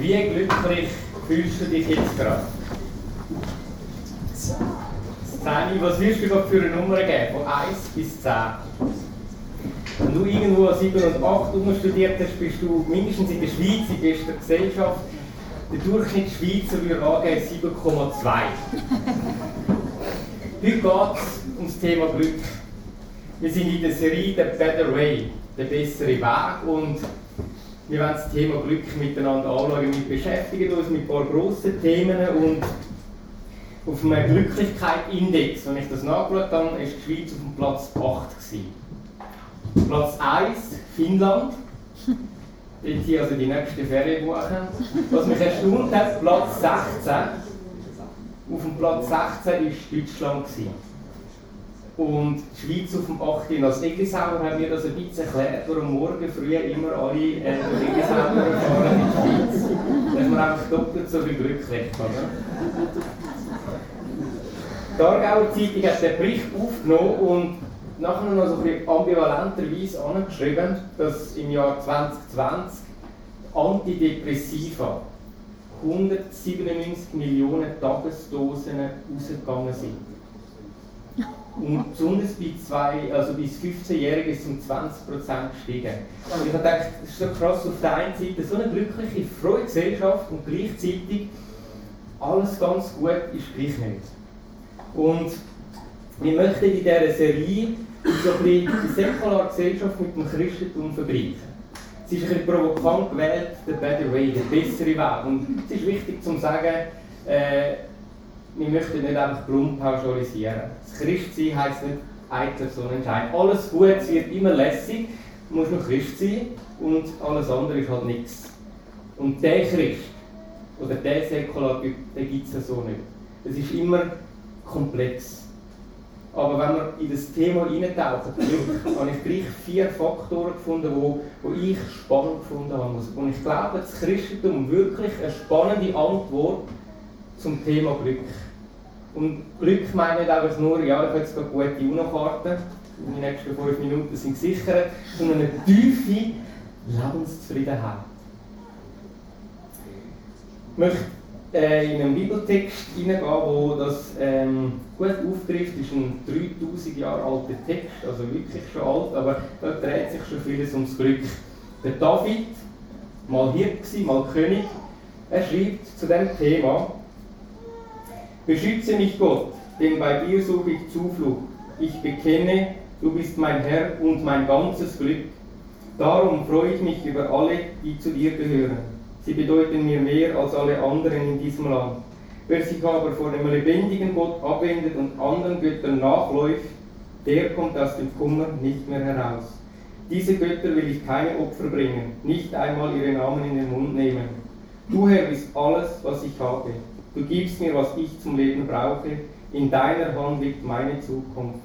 Wie glücklich fühlst du dich jetzt gerade? 10. Was wirst du für eine Nummer geben? Von 1 bis 10. Wenn du irgendwo 7 und 8 studiert hast, bist du mindestens in der Schweiz, in bester Gesellschaft. Der Durchschnittsschweizer würde angeben 7,2. Heute geht es ums Thema Glück. Wir sind in der Serie The Better Way, der bessere Weg. Und wir wollen das Thema Glück miteinander anschauen. Wir beschäftigen uns mit ein paar grossen Themen und auf einem Glücklichkeitsindex, wenn ich das nachgeschaut habe, war die Schweiz auf dem Platz 8. Gewesen. Platz 1, Finnland. Dort hier also die nächste Ferien buchen. Was mich erstaunt hat, Platz 16. Auf dem Platz 16 war Deutschland. Gewesen und die Schweiz auf dem 8. Als Eglisauer haben wir das ein bisschen erklärt, warum morgen früh immer alle äh, Eglisauer fahren in die Schweiz. Da ist man einfach doppelt so glücklich, oder? Die Aargauer Zeitung hat den Bericht aufgenommen und nachher noch so ein bisschen ambivalenterweise angeschrieben, dass im Jahr 2020 Antidepressiva 197 Millionen Tagesdosen rausgegangen sind. Und besonders bei zwei, also bis 15-Jährigen ist es um 20% gestiegen. Und ich habe gedacht, das ist so krass, auf der einen Seite so eine glückliche, frohe Gesellschaft und gleichzeitig alles ganz gut ist gleich nicht. Und wir möchten in dieser Serie so ein die säkulare Gesellschaft mit dem Christentum vergleichen. Es ist ein bisschen provokant gewählt, der Better Way, der bessere Weg. Und es ist wichtig zu sagen, äh, wir möchten nicht einfach plump pauschalisieren. Das Christsein heisst nicht eitler Sonnenschein. Alles Gutes wird immer lässig, musst nur Christ sein und alles andere ist halt nichts. Und der Christ oder der Säkular, den gibt es so nicht. Es ist immer komplex. Aber wenn wir in das Thema eintauchen, habe ich gleich vier Faktoren gefunden, wo, wo ich spannend gefunden habe. Und ich glaube, das Christentum wirklich eine spannende Antwort zum Thema Glück. Und Glück meine nicht einfach nur, ja, ich habe jetzt eine gute UNO-Karte, die nächsten fünf Minuten sind gesichert, sondern eine tiefe Lebenszufriedenheit. Ich möchte äh, in einen Bibeltext hineingehen, wo das ähm, gut aufgreift. Das ist ein 3000 Jahre alter Text, also wirklich schon alt, aber da dreht sich schon vieles ums Glück. Der David, mal Hirt, mal König, er schreibt zu diesem Thema, Beschütze mich Gott, denn bei dir suche ich Zuflucht. Ich bekenne, du bist mein Herr und mein ganzes Glück. Darum freue ich mich über alle, die zu dir gehören. Sie bedeuten mir mehr als alle anderen in diesem Land. Wer sich aber vor dem lebendigen Gott abwendet und anderen Göttern nachläuft, der kommt aus dem Kummer nicht mehr heraus. Diese Götter will ich keine Opfer bringen, nicht einmal ihre Namen in den Mund nehmen. Du Herr bist alles, was ich habe. Du gibst mir, was ich zum Leben brauche. In deiner Hand liegt meine Zukunft.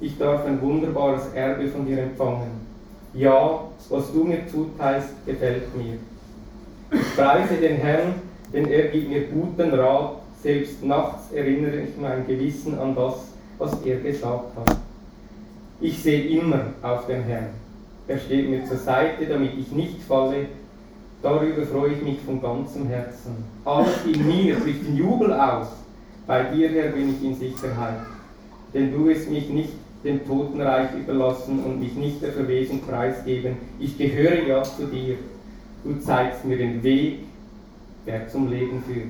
Ich darf ein wunderbares Erbe von dir empfangen. Ja, was du mir zuteilst, gefällt mir. Ich preise den Herrn, denn er gibt mir guten Rat. Selbst nachts erinnere ich mein Gewissen an das, was er gesagt hat. Ich sehe immer auf den Herrn. Er steht mir zur Seite, damit ich nicht falle Darüber freue ich mich von ganzem Herzen. Alles in mir bricht in Jubel aus. Bei dir, Herr, bin ich in Sicherheit. Denn du wirst mich nicht dem Totenreich überlassen und mich nicht der Verwesung preisgeben. Ich gehöre ja zu dir. Du zeigst mir den Weg, der zum Leben führt.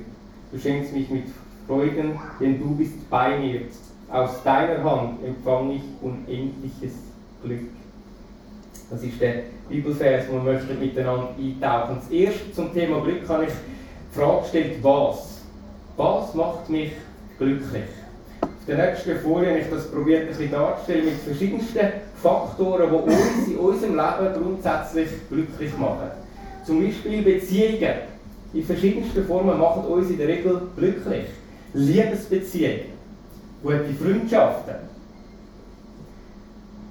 Du schenkst mich mit Freuden, denn du bist bei mir. Aus deiner Hand empfange ich unendliches Glück. Das ist der Bibelvers, wo wir möchten miteinander eintauchen. Das erste zum Thema Glück habe ich die Frage gestellt, was? Was macht mich glücklich? Auf der nächsten Folie habe ich das probiert ein bisschen darzustellen mit verschiedensten Faktoren, die uns in unserem Leben grundsätzlich glücklich machen. Zum Beispiel Beziehungen in verschiedensten Formen machen uns in der Regel glücklich. Liebesbeziehungen, gute Freundschaften,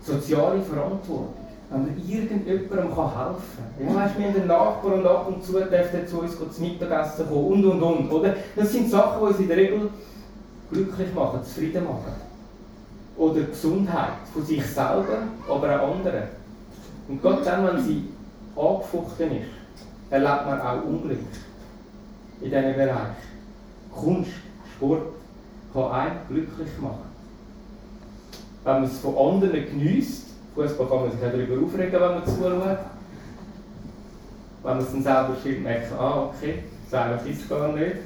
soziale Verantwortung wenn man irgendjemandem kann helfen kann. Ja, weißt, wir haben einen Nachbar und ab und zu darf er zu uns zum Mittagessen kommen und und und. Oder? Das sind Sachen, die uns in der Regel glücklich machen, zufrieden machen. Oder Gesundheit von sich selber, aber auch anderen. Und gerade dann, wenn sie angefochten ist, erlebt man auch Unglück. in diesem Bereich. Kunst, Sport kann einen glücklich machen. Wenn man es von anderen genießt, Fußball kann man sich darüber aufregen, wenn man zuschaut. Wenn man es dann selber spielt, merkt man, ah, okay, einfach ist gar nicht.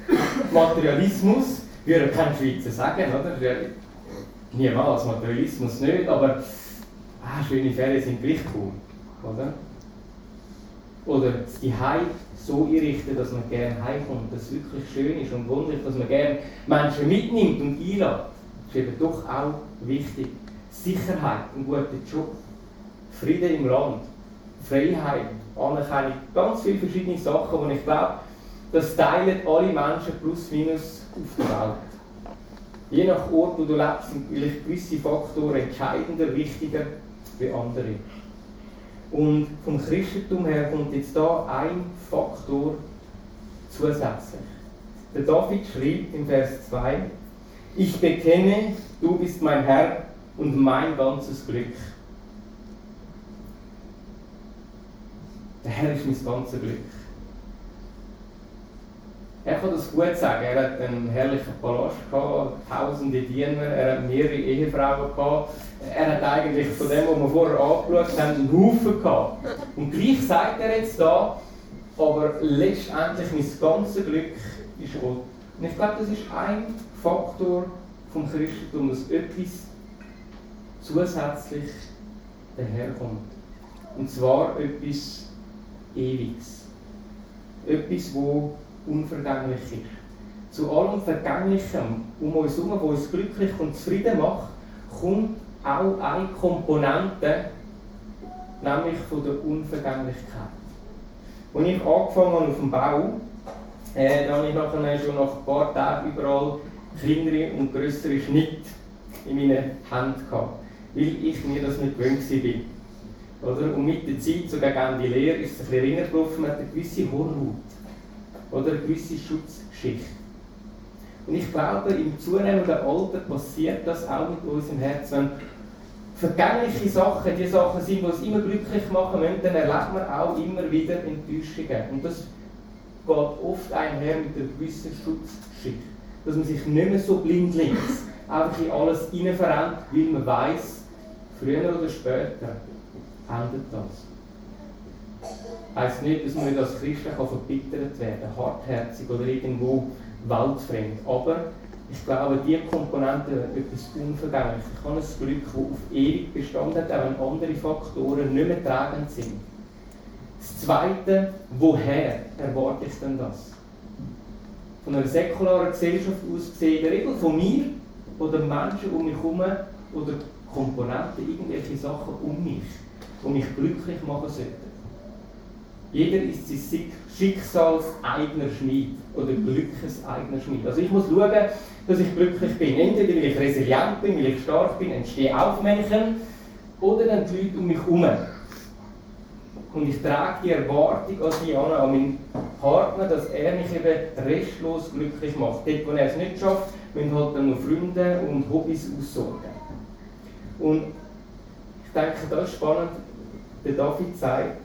Materialismus, würde kein Schweizer sagen, oder? Niemals, Materialismus nicht, aber ah, schöne Ferien sind gleich cool, oder? Oder die Heim so einrichten, dass man gerne heimkommt, dass es wirklich schön ist und wunderlich, dass man gerne Menschen mitnimmt und einlädt. Das ist eben doch auch wichtig. Sicherheit, ein guter Job, Frieden im Land, Freiheit, Anerkennung, ganz viele verschiedene Sachen, und ich glaube, das teilen alle Menschen plus minus auf der Welt. Je nach Ort, wo du lebst, sind vielleicht gewisse Faktoren entscheidender, wichtiger wie andere. Und vom Christentum her kommt jetzt da ein Faktor zusätzlich. Der David schrieb im Vers 2, ich bekenne, du bist mein Herr und mein ganzes Glück. Der Herr ist mein ganzes Glück. Er kann das gut sagen. Er hat einen herrlichen Palast gehabt, tausende Diener, er hat mehrere Ehefrauen gehabt. Er hat eigentlich von dem, was wir vorher angeschaut haben, einen Haufen gehabt. Und gleich sagt er jetzt da, aber letztendlich mein ganzes Glück ist Gott. Und ich glaube, das ist ein Faktor vom Christentum, dass etwas zusätzlich daherkommt. Und zwar etwas Ewiges. Etwas, wo unvergänglich ist. Zu allem Vergänglichem um uns herum, was uns glücklich und zufrieden macht, kommt auch eine Komponente, nämlich von der Unvergänglichkeit. Als ich angefangen habe auf dem Bau, äh, da habe ich nachher schon nach ein paar Tagen überall kleinere und größere Schnitte in meinen Händen gehabt, weil ich mir das nicht gewöhnt war. Oder? Und mit der Zeit, so gegen Ende Lehre, ist es ein bisschen ringer gelaufen, hat eine gewisse Hornhaut oder eine gewisse Schutzschicht. Und ich glaube, im zunehmenden Alter passiert das auch mit unserem Herzen. Wenn vergängliche Sachen die Sachen sind, die uns immer glücklich machen müssen, dann erlebt man auch immer wieder Enttäuschungen. Und das geht oft einher mit einer gewissen Schutzschicht. Dass man sich nicht mehr so blindlings einfach in alles hineinverrennt, weil man weiß, früher oder später endet das heisst nicht, dass man als Christen kann verbittert werden hartherzig oder irgendwo weltfremd. Aber ich glaube, diese Komponente hat etwas Unvergängliches. Ich habe ein Glück, das auf ewig Bestand hat, auch wenn andere Faktoren nicht mehr tragend sind. Das Zweite, woher erwarte ich denn das? Von einer säkularen Gesellschaft aus gesehen, in der Regel von mir oder Menschen um mich herum oder Komponenten, irgendwelche Sachen um mich, die mich glücklich machen sollten. Jeder ist sein Schicksals eigener Schmied oder Glückes eigener Schmied. Also ich muss schauen, dass ich glücklich bin. Entweder weil ich resilient bin, weil ich stark bin, ein Stehaufmännchen, oder dann die Leute um mich herum. Und ich trage die Erwartung an die an meinen Partner, dass er mich eben restlos glücklich macht. Dort, wo er es nicht schafft, müssen halt dann noch Freunde und Hobbys aussorgen. Und ich denke, das ist spannend. Der David sagt,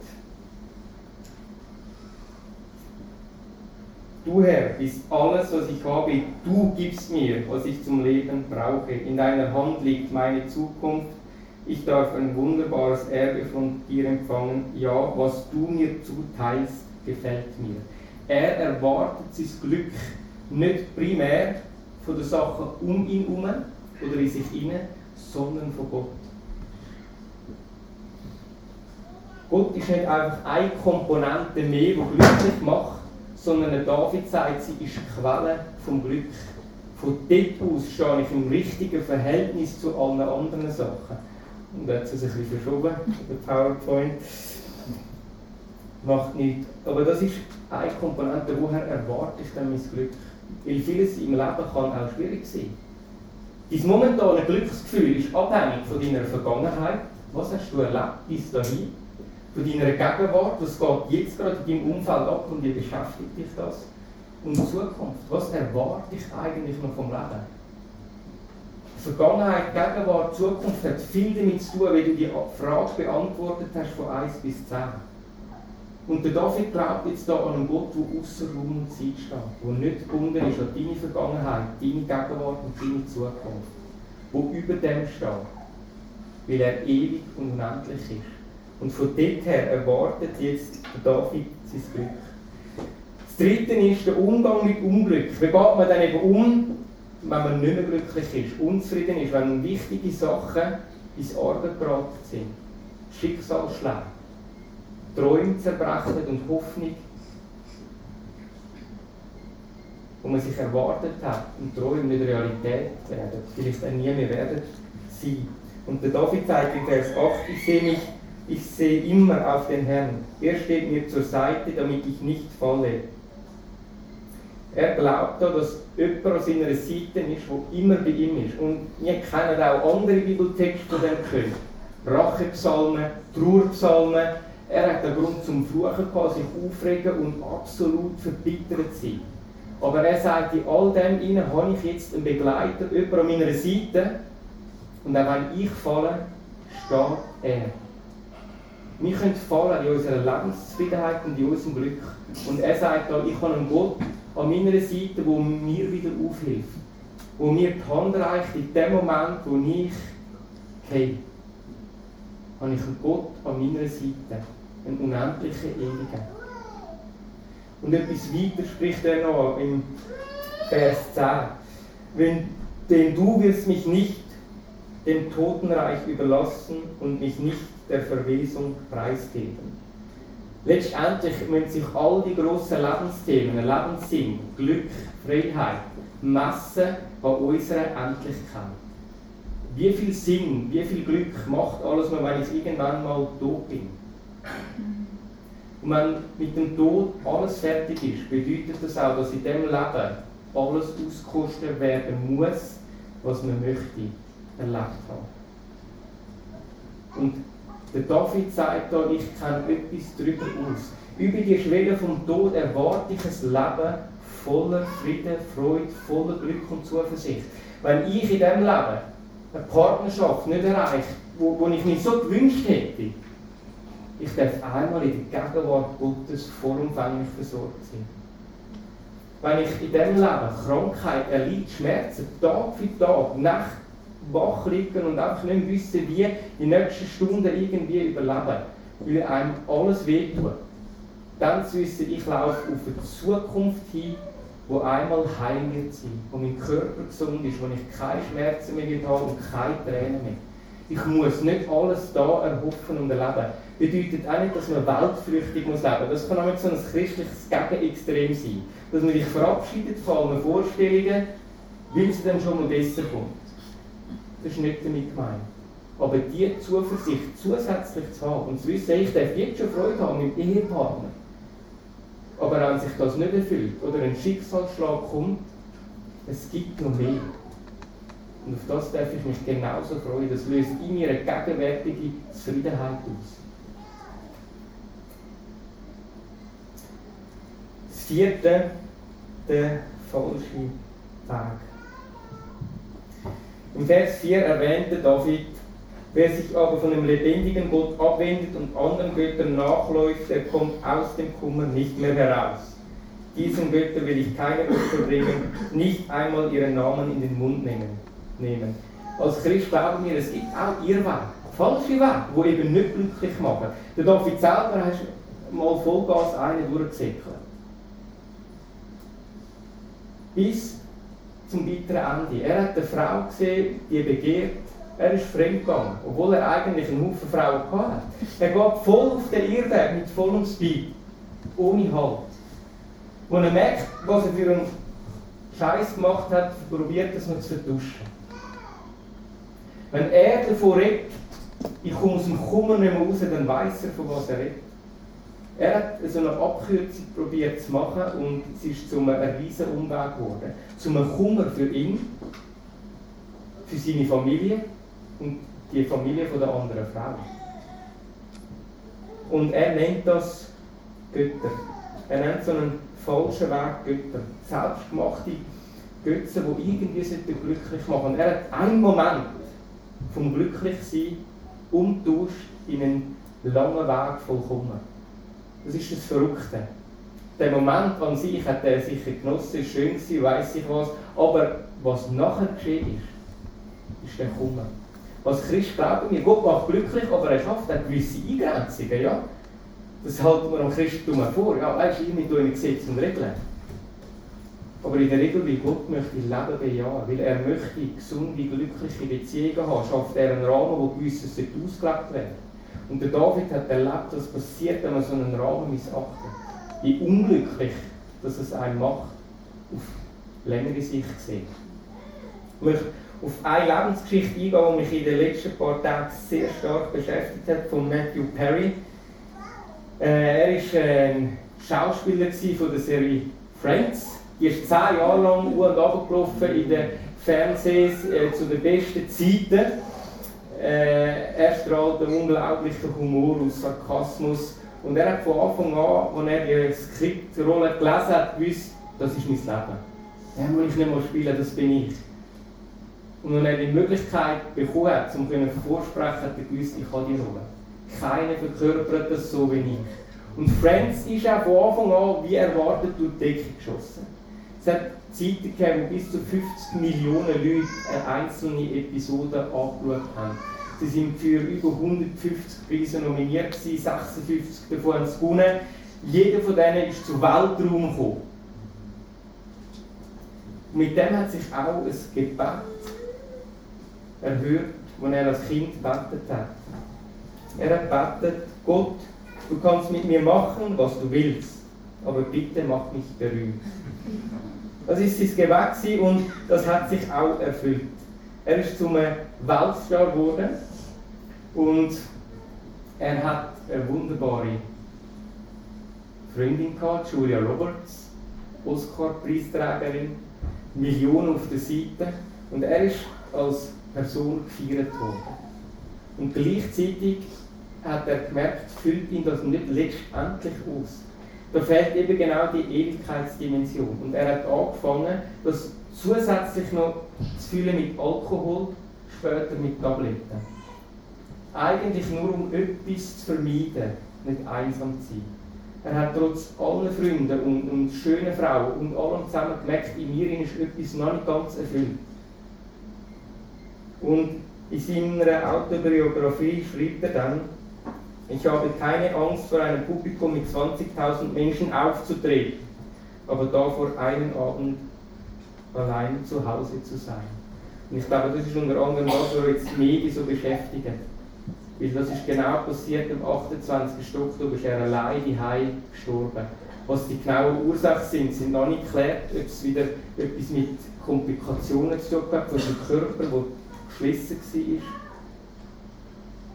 Du Herr bist alles, was ich habe. Du gibst mir, was ich zum Leben brauche. In deiner Hand liegt meine Zukunft. Ich darf ein wunderbares Erbe von dir empfangen. Ja, was du mir zuteilst, gefällt mir. Er erwartet sein Glück nicht primär von den Sachen um ihn herum oder in sich inne, sondern von Gott. Gott ist nicht einfach eine Komponente mehr, die glücklich macht, sondern der David sagt, sie ist Quelle vom Glück. Von dort aus stehe ich im richtigen Verhältnis zu allen anderen Sachen. Und jetzt ist es ein bisschen verschoben, der PowerPoint. Macht nichts. Aber das ist eine Komponente, woher erwarte ich denn mein Glück? Weil vieles im Leben kann auch schwierig sein. Dein momentane Glücksgefühl ist abhängig von deiner Vergangenheit. Was hast du erlebt bis dahin? von deiner Gegenwart, was geht jetzt gerade in deinem Umfeld ab und wie beschäftigt dich das? Und Zukunft, was erwarte ich eigentlich noch vom Leben? Vergangenheit, Gegenwart, Zukunft hat viel damit zu tun, wie du die Frage beantwortet hast von 1 bis 10. Und der David glaubt jetzt hier an einen Gott, der außer Raum und Zeit steht, der nicht gebunden ist an deine Vergangenheit, deine Gegenwart und deine Zukunft, der über dem steht, weil er ewig und unendlich ist. Und von dort her erwartet jetzt der David sein Glück. Das dritte ist der Umgang mit Unglück. Wie geht man dann eben um, wenn man nicht mehr glücklich ist, unzufrieden ist, wenn wichtige Sachen ins Arge geraten sind? Schicksalsschläge, Träume zerbrechen und Hoffnung, wo man sich erwartet hat und Träume nicht Realität werden, vielleicht auch nie mehr werden sein. Und der David sagt in Vers 8, ich sehe mich, ich sehe immer auf den Herrn. Er steht mir zur Seite, damit ich nicht falle. Er glaubt da, dass jemand an seiner Seite ist, der immer bei ihm ist. Und wir kennen auch andere Bibeltexte von dem können. Rachepsalmen, Trauerpsalmen. Er hat einen Grund zum Fluchen gehabt, sich aufregen und absolut verbittert sein. Aber er sagt, in all dem hinein habe ich jetzt einen Begleiter, jemand an meiner Seite. Und auch wenn ich falle, steht er. Wir können fallen in unserer Lebenszufriedenheit und in unserem Glück. Und er sagt da, ich habe einen Gott an meiner Seite, der mir wieder aufhilft. Wo mir die Hand reicht in dem Moment, wo ich hey, habe ich einen Gott an meiner Seite. Einen unendlichen, ewigen. Und etwas weiter spricht er noch im Vers 10. Wenn, denn du wirst mich nicht dem Totenreich überlassen und mich nicht der Verwesung preisgeben. Letztendlich müssen sich all die grossen Lebensthemen, Lebenssinn, Glück, Freiheit, messen an unserer Endlichkeit. Wie viel Sinn, wie viel Glück macht alles nur, wenn ich irgendwann mal tot bin? Und wenn mit dem Tod alles fertig ist, bedeutet das auch, dass in diesem Leben alles ausgekostet werden muss, was man möchte erlebt haben. Und der David sagt da, ich kenne etwas darüber aus. Über die Schwelle vom Tod erwarte ich ein Leben voller Frieden, Freude, voller Glück und Zuversicht. Wenn ich in diesem Leben eine Partnerschaft nicht erreiche, wo, wo ich mir so gewünscht hätte, ich darf einmal in der Gegenwart Gottes vollumfänglich versorgt sein. Wenn ich in diesem Leben Krankheit erleide, Schmerzen, Tag für Tag, Nacht wach liegen und einfach nicht wissen, wie die nächsten Stunden irgendwie überleben, weil einem alles wehtut. Dann zu wissen, ich laufe auf eine Zukunft hin, wo einmal heil wird sein, wo mein Körper gesund ist, wo ich keine Schmerzen mehr habe und keine Tränen mehr. Ich muss nicht alles da erhoffen und erleben. Bedeutet auch nicht, dass man weltflüchtig muss leben muss. Das kann auch so ein christliches Gegenextrem sein. Dass man sich verabschiedet von allen Vorstellungen, weil es dann schon mal besser kommt. Das ist nicht damit gemeint. Aber diese Zuversicht zusätzlich zu haben und zu wissen, ich darf jetzt schon Freude haben mit Ehepartner. Aber wenn sich das nicht erfüllt oder ein Schicksalsschlag kommt, es gibt noch mehr. Und auf das darf ich mich genauso freuen. Das löst in mir eine gegenwärtige Zufriedenheit aus. Das vierte, der falsche Weg. Im Vers 4 erwähnte David, wer sich aber von dem lebendigen Gott abwendet und anderen Göttern nachläuft, der kommt aus dem Kummer nicht mehr heraus. Diesen Göttern will ich keine Opfer bringen, nicht einmal ihren Namen in den Mund nehmen. Als Christ glauben wir, es gibt auch Irrwege, falsche Wege, die eben nicht glücklich machen. Der David selber hat mal Vollgas einen durchgesäckelt. Bis zum bitteren Ende. Er hat eine Frau gesehen, die begehrt. Er ist fremdgegangen, obwohl er eigentlich einen Haufen Frauen hatte. Er geht voll auf der Erde mit vollem Speed, ohne Halt. Als er merkt, was er für einen Scheiß gemacht hat, probiert er es noch zu vertuschen. Wenn er davon redet, ich komme aus dem Kummer nicht mehr raus, dann weiß er, von was er redet. Er hat so eine Abkürzung probiert zu machen und es ist zu einem riesen Umweg geworden. Zu einem Kummer für ihn, für seine Familie und die Familie der anderen Frau. Und er nennt das Götter. Er nennt so einen falschen Weg Götter. Selbstgemachte Götze, die irgendwie glücklich machen. Er hat einen Moment vom Glücklichsein umtauscht in einen langen Weg voll Kummer Das ist das Verrückte. Der Moment an sich hat er sicher genossen, schön gewesen, weiss ich was, aber was nachher geschehen ist, ist der Kummer. Was Christ glauben wir, Gott macht glücklich, aber er schafft auch gewisse Eingrenzungen, ja. Das halten wir am Christentum vor, ja, weißt du, mit Gesetz und Regeln. Aber in der Regel, weil Gott möchte Leben bejahen, weil er möchte gesunde, glückliche Beziehungen haben, schafft er einen Rahmen, wo gewisses ausgelegt werden Und der David hat erlebt, was passiert, wenn man so einen Rahmen missachtet. Wie unglücklich, dass es einen macht, auf längere Sicht gesehen. Ich möchte auf eine Lebensgeschichte eingehen, die mich in den letzten paar Tagen sehr stark beschäftigt hat, von Matthew Perry. Äh, er war ein Schauspieler von der Serie Friends ist zehn Jahre lang u und abgelaufen in den Fernsehs äh, zu den besten Zeiten. Äh, er strahlt einen unglaublichen Humor und Sarkasmus. Und er hat von Anfang an, als er die Skriptrolle gelesen hat, gewusst, das ist mein Leben. Den muss ich nicht mehr spielen, das bin ich. Und als er die Möglichkeit bekommen hat, um vorsprechen, hat er gewusst, ich habe die Rolle. Keiner verkörpert das so wie ich. Und Friends ist auch von Anfang an, wie erwartet, durch die Decke geschossen. Zeiten gegeben, wo bis zu 50 Millionen Leute eine einzelne Episode angeschaut haben. Sie sind für über 150 Preise nominiert, 56 davon haben sie gewonnen. Jeder von denen ist zum Weltraum gekommen. mit dem hat sich auch ein Gebet erhört, das er als Kind gebetet hat. Er hat gebetet, Gott, du kannst mit mir machen, was du willst, aber bitte mach mich berühmt. Das ist sein Gebet und das hat sich auch erfüllt. Er ist zum Weltstar geworden und er hat eine wunderbare Freundin gehabt, Julia Roberts, Oscar-Preisträgerin, Millionen auf der Seite und er ist als Person gefeiert worden. Und gleichzeitig hat er gemerkt, füllt ihn das nicht letztendlich aus. Da fehlt eben genau die Ewigkeitsdimension. Und er hat angefangen, das zusätzlich noch zu füllen mit Alkohol, später mit Tabletten. Eigentlich nur um etwas zu vermeiden, nicht einsam zu sein. Er hat trotz allen Freunden und, und schönen Frauen und allem zusammen gemerkt, in mir ist etwas noch nicht ganz erfüllt. Und in seiner Autobiografie schreibt er dann, ich habe keine Angst, vor einem Publikum mit 20.000 Menschen aufzutreten, aber davor einen Abend allein zu Hause zu sein. Und ich glaube, das ist unter anderem was, was jetzt die Medien so beschäftigt. Weil das ist genau passiert am 28. Oktober, ist er allein daheim gestorben. Was die genauen Ursachen sind, sind noch nicht geklärt, ob es wieder etwas mit Komplikationen zu tun hat, von dem Körper, der geschlossen war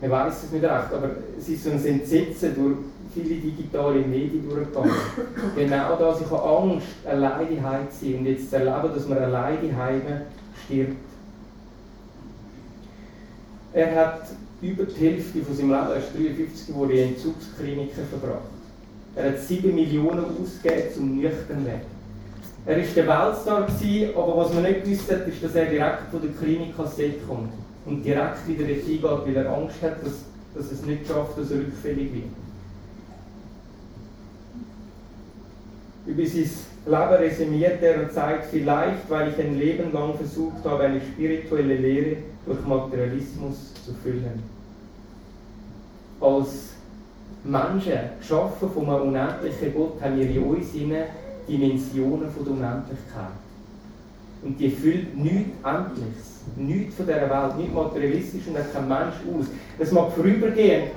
man weiß es nicht recht, aber es ist so ein Entsetzen durch viele digitale Medien durchgegangen. genau das, ich habe Angst, alleine zu sein und jetzt zu erleben, dass man alleine heim stirbt. Er hat über die Hälfte von seinem Leben, er ist 53 geworden, in Entzugskliniken verbracht. Er hat 7 Millionen ausgegeben, um nüchtern zu werden. Er war der Weltstar, aber was man nicht gewusst hat, ist, dass er direkt von der Klinik Kassette kommt und direkt wieder hingeht, weil er Angst hat, dass, dass es nicht schafft, dass er rückfällig wird. Über sein Leben resümiert er und sagt, vielleicht, weil ich ein Leben lang versucht habe, eine spirituelle Lehre durch Materialismus zu füllen. Als Menschen, geschaffen von einem unendlichen Gott, haben wir in uns Dimensionen von der Unendlichkeit. Und die füllt nichts Endliches nichts von dieser Welt, nicht materialistisch und hat kein Mensch aus. Es mag vorübergehen,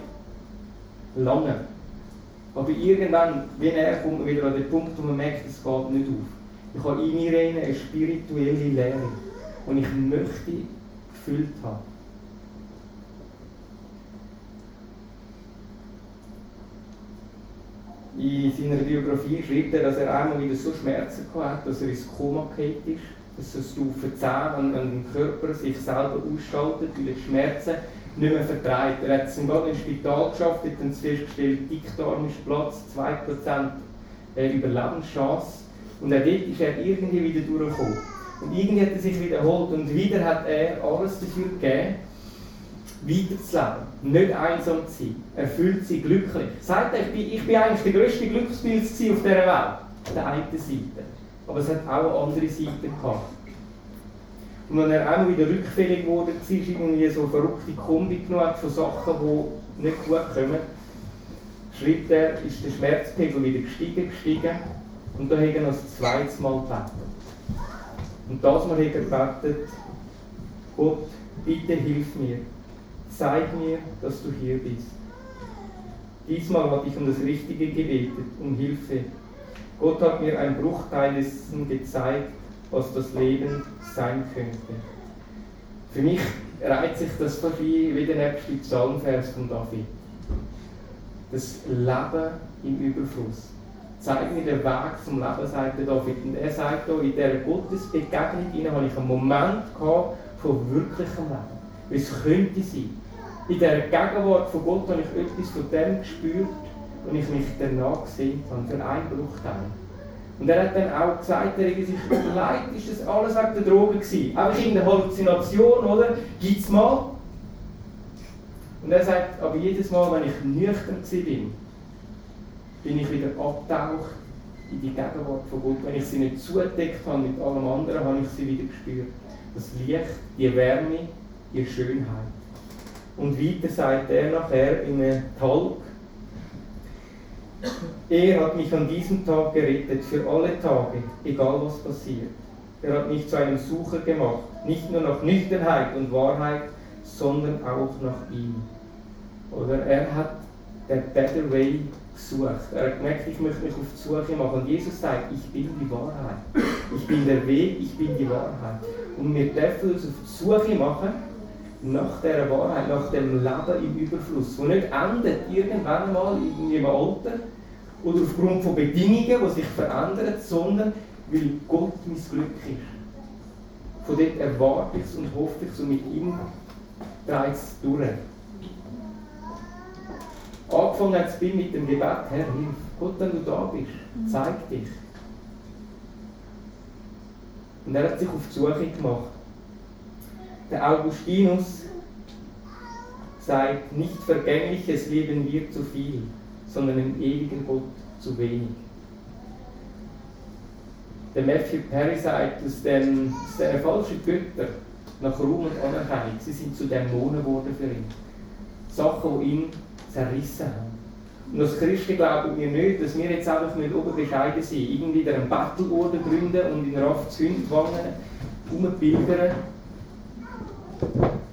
lange. Aber irgendwann, wenn er kommt wieder an den Punkt, wo man merkt, es geht nicht auf. Ich habe in mir eine spirituelle Lehre, und ich möchte gefüllt haben. In seiner Biografie schreibt er, dass er einmal wieder so Schmerzen hatte, dass er ins Koma gefallen ist dass eine Stufe 10 an, dem Körper sich selber ausschaltet, weil er Schmerzen nicht mehr vertreibt. Er hat es im Spital geschafft, hat dann festgestellt, Dickdarm ist Platz, 2% äh, Überlebenschance. Und auch dort ist er irgendwie wieder durchgekommen. Und irgendwie hat er sich wiederholt und wieder hat er alles dafür gegeben, weiterzuleben, nicht einsam zu sein, erfüllt sie glücklich. Sagt er, ich bin, ich bin eigentlich der grösste Glückspilz auf dieser Welt, auf der einen Seite. Aber es hat auch andere Seite gehabt. Und wenn er auch wieder rückfällig geworden war, irgendwie so verrückte Kombi genommen von Sachen, die nicht gut kommen, schreibt er, ist der Schmerzpegel wieder gestiegen, gestiegen und da hat er noch das zweite Mal gebetet. Und das Mal hat er gebetet, Gott, bitte hilf mir, zeig mir, dass du hier bist. Diesmal habe ich um das Richtige gebetet, um Hilfe. Gott hat mir einen Bruchteil dessen gezeigt, was das Leben sein könnte. Für mich reiht sich das fast wie, der nächste Psalmvers von David. Das Leben im Überfluss. Zeig mir den Weg zum Leben, sagt der David. Und er sagt hier, in dieser Gottesbegegnung habe ich einen Moment gehabt von wirklichem Leben. Wie es könnte sein. In dieser Gegenwart von Gott habe ich etwas von dem gespürt und ich mich danach gesehen habe, für einen Bruchteil. Und er hat dann auch gesagt, er hat sich überlegt, ist das alles wegen der Drogen gewesen? Einfach irgendeine Halluzination, oder? Gibt es mal? Und er sagt, aber jedes Mal, wenn ich nüchtern bin, bin ich wieder abgetaucht in die Gegenwart von Gott. Wenn ich sie nicht zugedeckt habe mit allem anderen, habe ich sie wieder gespürt. Das Licht, die Wärme, die Schönheit. Und weiter sagt er nachher in einem Talk, er hat mich an diesem Tag gerettet, für alle Tage, egal was passiert. Er hat mich zu einem Sucher gemacht, nicht nur nach Nüchternheit und Wahrheit, sondern auch nach ihm. Oder er hat der Better Way gesucht. Er hat gemerkt, ich möchte mich auf die Suche machen. Und Jesus sagt, ich bin die Wahrheit. Ich bin der Weg, ich bin die Wahrheit. Und wir dürfen uns auf die Suche machen nach dieser Wahrheit, nach dem Leben im Überfluss, wo nicht endet irgendwann mal irgendwie im Alter, oder aufgrund von Bedingungen, die sich verändern, sondern weil Gott mein Glück ist. Von dort erwarte ich es und hoffe ich es und mit ihm dreht es durch. Angefangen hat es mit dem Gebet, Herr, hilf. Gott, wenn du da bist, zeig dich. Und er hat sich auf die Suche gemacht. Der Augustinus sagt, nicht vergängliches lieben wir zu viel sondern im ewigen Gott zu wenig. Der Matthew Perry sagt, dass, den, dass diese falschen Götter nach Ruhm und Anerkennung, sie sind zu Dämonen geworden für ihn. Sachen, die ihn zerrissen haben. Und als Christen glauben wir nicht, dass wir jetzt einfach mit oben bescheiden sind, irgendwie wieder einen Battleorden gründen und in Raff zu Hündwangen rumbildern.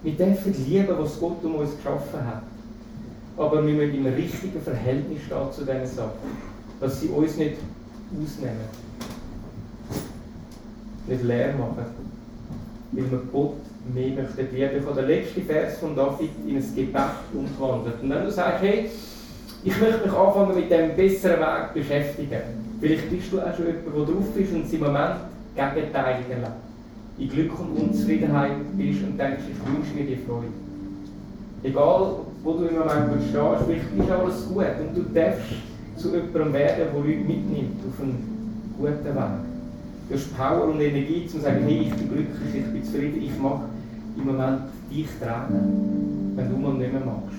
Wir dürfen lieben, was Gott um uns geschaffen hat aber wir müssen im richtigen Verhältnis stehen zu diesen Sachen. Dass sie uns nicht ausnehmen. Nicht leer machen. Weil wir Gott mehr möchten lieben. Habe den letzten Vers von David in ein Gebet umgewandelt. Und wenn du sagst, hey, ich möchte mich anfangen mit dem besseren Weg beschäftigen. Vielleicht bist du auch schon jemand, der drauf ist und im Moment gegenteilig erlebt. In Glück und Unzufriedenheit bist und denkst, ich wünsche mir die Freude. Egal, wo du im Moment stehst, vielleicht ist alles gut und du darfst zu jemandem werden, der Leute mitnimmt auf einen guten Weg. Du hast Power und Energie, um zu sagen, hey, ich bin glücklich, ich bin zufrieden, ich mache im Moment dich tragen, wenn du mal nicht mehr magst.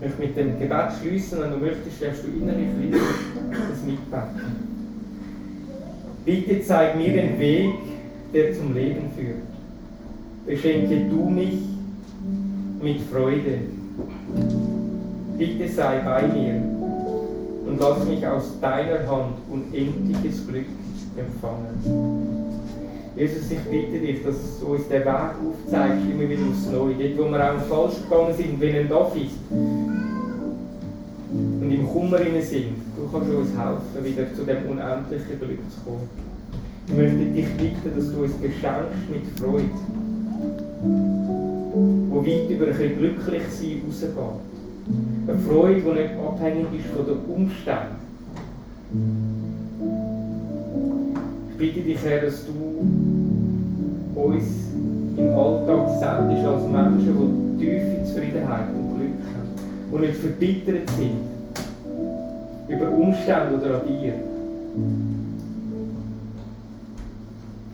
Ich möchte mit dem Gebet schließen, wenn du möchtest, darfst du innerlich wieder das mitbeten. Bitte zeig mir den Weg, der zum Leben führt beschenke du mich mit Freude. Bitte sei bei mir und lass mich aus deiner Hand unendliches Glück empfangen. Jesus, ich bitte dich, dass du uns den Weg aufzeigst, immer wieder aufs Neue. Dort, wo wir auch falsch gegangen sind, wenn ein Dorf ist und im Kummer sind, du kannst uns helfen, wieder zu dem unendlichen Glück zu kommen. Ich möchte dich bitten, dass du uns beschenkst mit Freude wo weit über ein bisschen glücklich sein rausgeht. Eine Freude, die nicht abhängig ist von den Umständen. Ich bitte dich, Herr, dass du uns im Alltag sendest als Menschen, die tiefe Zufriedenheit und Glück haben und nicht verbittert sind über Umstände oder an dir.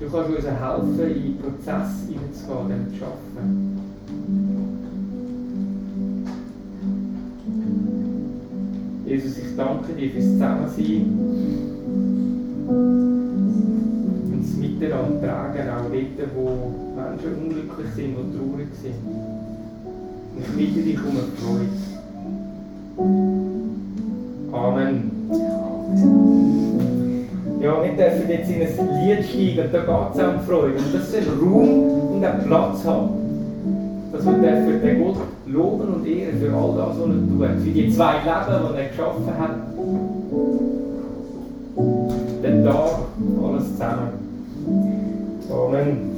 Du kannst uns helfen, in den Hineinzugehen, den zu arbeiten. Jesus, ich danke dir fürs Zusammensein und das Miteinander tragen, auch dort, wo Menschen unglücklich sind und traurig sind. Ich bitte dich um eine Freude. Amen. Ja, wir dürfen jetzt in ein Lied steigen da geht es um Freude. Und das soll Raum und Platz haben, also, dass wir dürfen den Gott loben und ehren für all das, was er tut, für die zwei Leben, die er geschaffen hat. Den Tag, alles zusammen. Amen.